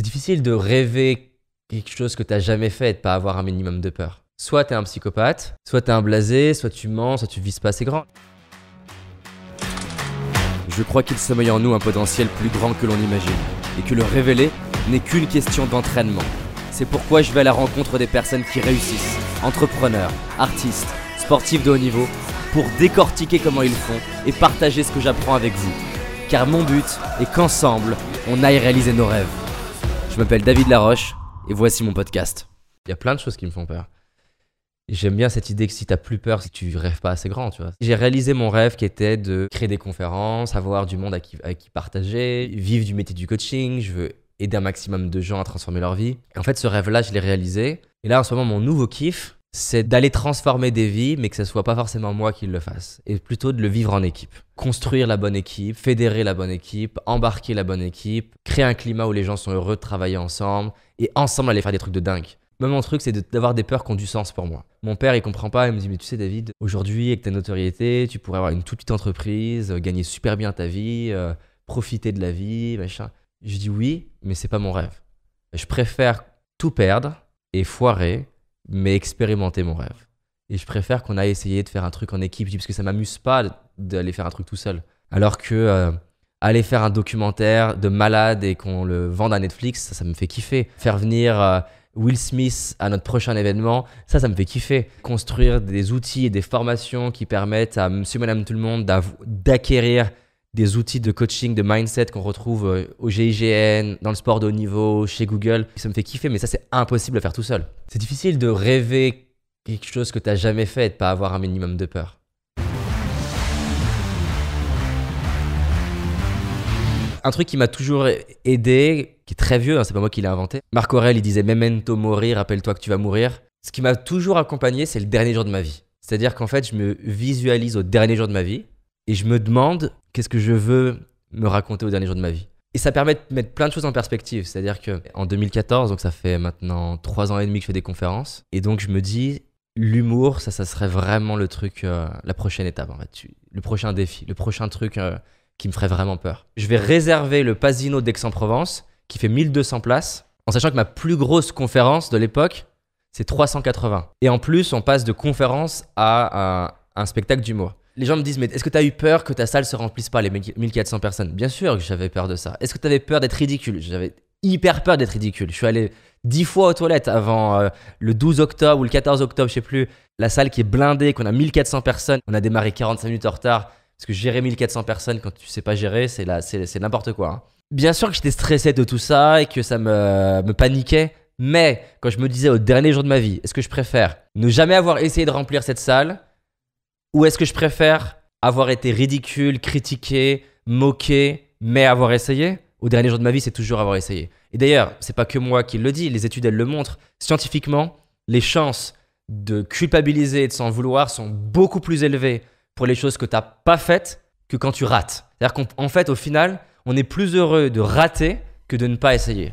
C'est difficile de rêver quelque chose que tu n'as jamais fait et de pas avoir un minimum de peur. Soit tu es un psychopathe, soit tu es un blasé, soit tu mens, soit tu vises pas assez grand. Je crois qu'il sommeille en nous un potentiel plus grand que l'on imagine, et que le révéler n'est qu'une question d'entraînement. C'est pourquoi je vais à la rencontre des personnes qui réussissent, entrepreneurs, artistes, sportifs de haut niveau, pour décortiquer comment ils font et partager ce que j'apprends avec vous. Car mon but est qu'ensemble, on aille réaliser nos rêves. Je m'appelle David Laroche et voici mon podcast. Il y a plein de choses qui me font peur. J'aime bien cette idée que si t'as plus peur, que tu rêves pas assez grand, tu vois. J'ai réalisé mon rêve qui était de créer des conférences, avoir du monde à qui, partager, vivre du métier du coaching. Je veux aider un maximum de gens à transformer leur vie. En fait, ce rêve-là, je l'ai réalisé. Et là, en ce moment, mon nouveau kiff, c'est d'aller transformer des vies, mais que ce soit pas forcément moi qui le fasse, et plutôt de le vivre en équipe. Construire la bonne équipe, fédérer la bonne équipe, embarquer la bonne équipe, créer un climat où les gens sont heureux de travailler ensemble, et ensemble aller faire des trucs de dingue. Moi, mon truc, c'est d'avoir des peurs qui ont du sens pour moi. Mon père, il comprend pas. Il me dit, mais tu sais, David, aujourd'hui, avec ta notoriété, tu pourrais avoir une toute petite entreprise, euh, gagner super bien ta vie, euh, profiter de la vie, machin. Je dis oui, mais c'est pas mon rêve. Je préfère tout perdre et foirer, mais expérimenter mon rêve. Et je préfère qu'on aille essayer de faire un truc en équipe, parce que ça m'amuse pas d'aller faire un truc tout seul. Alors que euh, aller faire un documentaire de malade et qu'on le vende à Netflix, ça, ça me fait kiffer. Faire venir Will Smith à notre prochain événement, ça, ça me fait kiffer. Construire des outils et des formations qui permettent à monsieur, madame, tout le monde d'acquérir des outils de coaching, de mindset qu'on retrouve euh, au GIGN, dans le sport de haut niveau, chez Google. Ça me fait kiffer, mais ça, c'est impossible à faire tout seul. C'est difficile de rêver quelque chose que tu n'as jamais fait et de pas avoir un minimum de peur. Un truc qui m'a toujours aidé, qui est très vieux, hein, c'est pas moi qui l'ai inventé. Marc Aurel, il disait Memento mori, rappelle-toi que tu vas mourir. Ce qui m'a toujours accompagné, c'est le dernier jour de ma vie. C'est-à-dire qu'en fait, je me visualise au dernier jour de ma vie et je me demande qu'est-ce que je veux me raconter au dernier jour de ma vie? Et ça permet de mettre plein de choses en perspective. C'est-à-dire que en 2014, donc ça fait maintenant trois ans et demi que je fais des conférences, et donc je me dis l'humour, ça, ça serait vraiment le truc, euh, la prochaine étape en fait, le prochain défi, le prochain truc euh, qui me ferait vraiment peur. Je vais réserver le Pasino d'Aix-en-Provence, qui fait 1200 places, en sachant que ma plus grosse conférence de l'époque, c'est 380. Et en plus, on passe de conférence à un, spectacle d'humour. Les gens me disent, mais est-ce que tu as eu peur que ta salle se remplisse pas, les 1400 personnes? Bien sûr que j'avais peur de ça. Est-ce que tu avais peur d'être ridicule? J'avais hyper peur d'être ridicule. Je suis allé 10 fois aux toilettes avant euh, le 12 octobre ou le 14 octobre, je sais plus. La salle qui est blindée, qu'on a 1400 personnes. On a démarré 45 minutes en retard. Parce que gérer 1400 personnes quand tu sais pas gérer, c'est c'est n'importe quoi. Hein. Bien sûr que j'étais stressé de tout ça et que ça me, me paniquait. Mais quand je me disais au dernier jour de ma vie, est-ce que je préfère ne jamais avoir essayé de remplir cette salle ou est-ce que je préfère avoir été ridicule, critiqué, moqué, mais avoir essayé? Au dernier jour de ma vie, c'est toujours avoir essayé. Et d'ailleurs, c'est pas que moi qui le dis, les études elles le montrent. Scientifiquement, les chances de culpabiliser et de s'en vouloir sont beaucoup plus élevées pour les choses que tu n'as pas faites que quand tu rates. C'est-à-dire qu'en fait, au final, on est plus heureux de rater que de ne pas essayer.